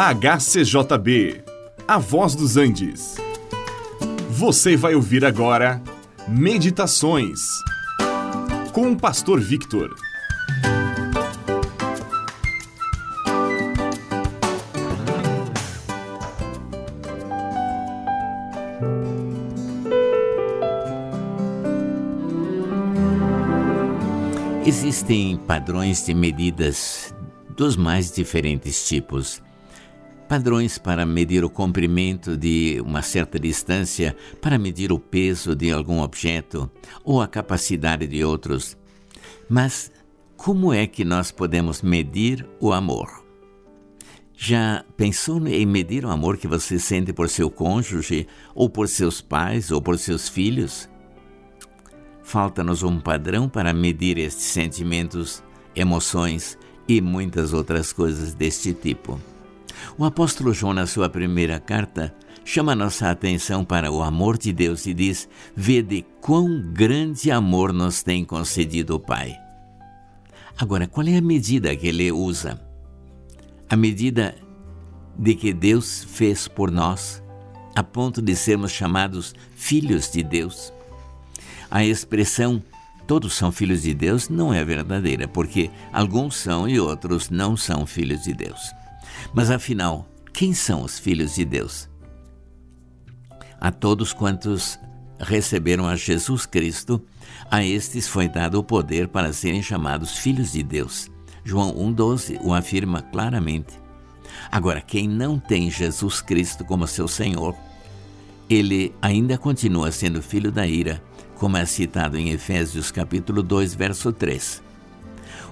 HCJB, A Voz dos Andes. Você vai ouvir agora Meditações com o Pastor Victor. Existem padrões de medidas dos mais diferentes tipos. Padrões para medir o comprimento de uma certa distância, para medir o peso de algum objeto ou a capacidade de outros. Mas como é que nós podemos medir o amor? Já pensou em medir o amor que você sente por seu cônjuge, ou por seus pais, ou por seus filhos? Falta-nos um padrão para medir estes sentimentos, emoções e muitas outras coisas deste tipo. O apóstolo João, na sua primeira carta, chama nossa atenção para o amor de Deus e diz: Vede quão grande amor nos tem concedido o Pai. Agora, qual é a medida que ele usa? A medida de que Deus fez por nós, a ponto de sermos chamados filhos de Deus. A expressão todos são filhos de Deus não é verdadeira, porque alguns são e outros não são filhos de Deus. Mas afinal, quem são os filhos de Deus? A todos quantos receberam a Jesus Cristo, a estes foi dado o poder para serem chamados filhos de Deus. João 1,12 o afirma claramente. Agora, quem não tem Jesus Cristo como seu Senhor, ele ainda continua sendo filho da ira, como é citado em Efésios capítulo 2, verso 3.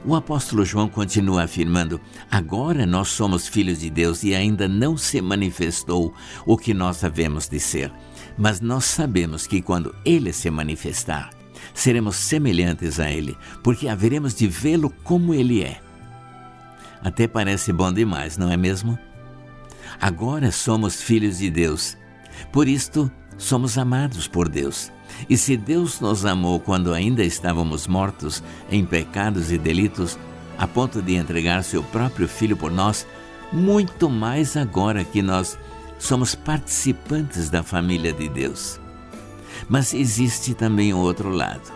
O apóstolo João continua afirmando: agora nós somos filhos de Deus e ainda não se manifestou o que nós havemos de ser. Mas nós sabemos que quando ele se manifestar, seremos semelhantes a ele, porque haveremos de vê-lo como ele é. Até parece bom demais, não é mesmo? Agora somos filhos de Deus. Por isto, somos amados por Deus. E se Deus nos amou quando ainda estávamos mortos em pecados e delitos, a ponto de entregar seu próprio Filho por nós, muito mais agora que nós somos participantes da família de Deus. Mas existe também o outro lado.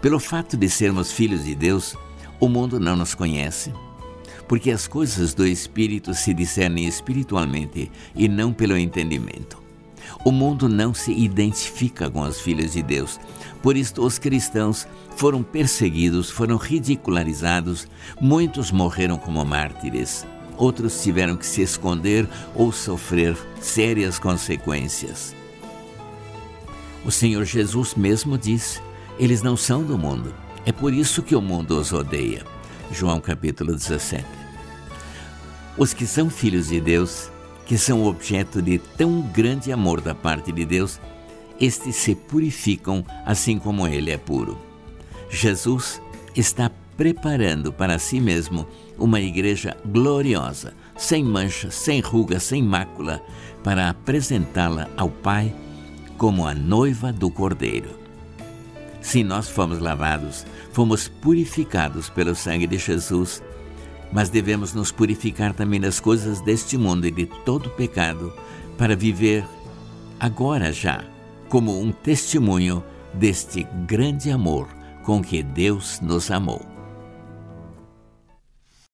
Pelo fato de sermos filhos de Deus, o mundo não nos conhece, porque as coisas do Espírito se discernem espiritualmente e não pelo entendimento. O mundo não se identifica com os filhos de Deus. Por isto, os cristãos foram perseguidos, foram ridicularizados, muitos morreram como mártires, outros tiveram que se esconder ou sofrer sérias consequências. O Senhor Jesus mesmo diz: Eles não são do mundo, é por isso que o mundo os odeia. João capítulo 17. Os que são filhos de Deus que são objeto de tão grande amor da parte de Deus, estes se purificam assim como Ele é puro. Jesus está preparando para si mesmo uma igreja gloriosa, sem mancha, sem ruga, sem mácula, para apresentá-la ao Pai como a noiva do Cordeiro. Se nós fomos lavados, fomos purificados pelo sangue de Jesus, mas devemos nos purificar também das coisas deste mundo e de todo pecado, para viver agora já como um testemunho deste grande amor com que Deus nos amou.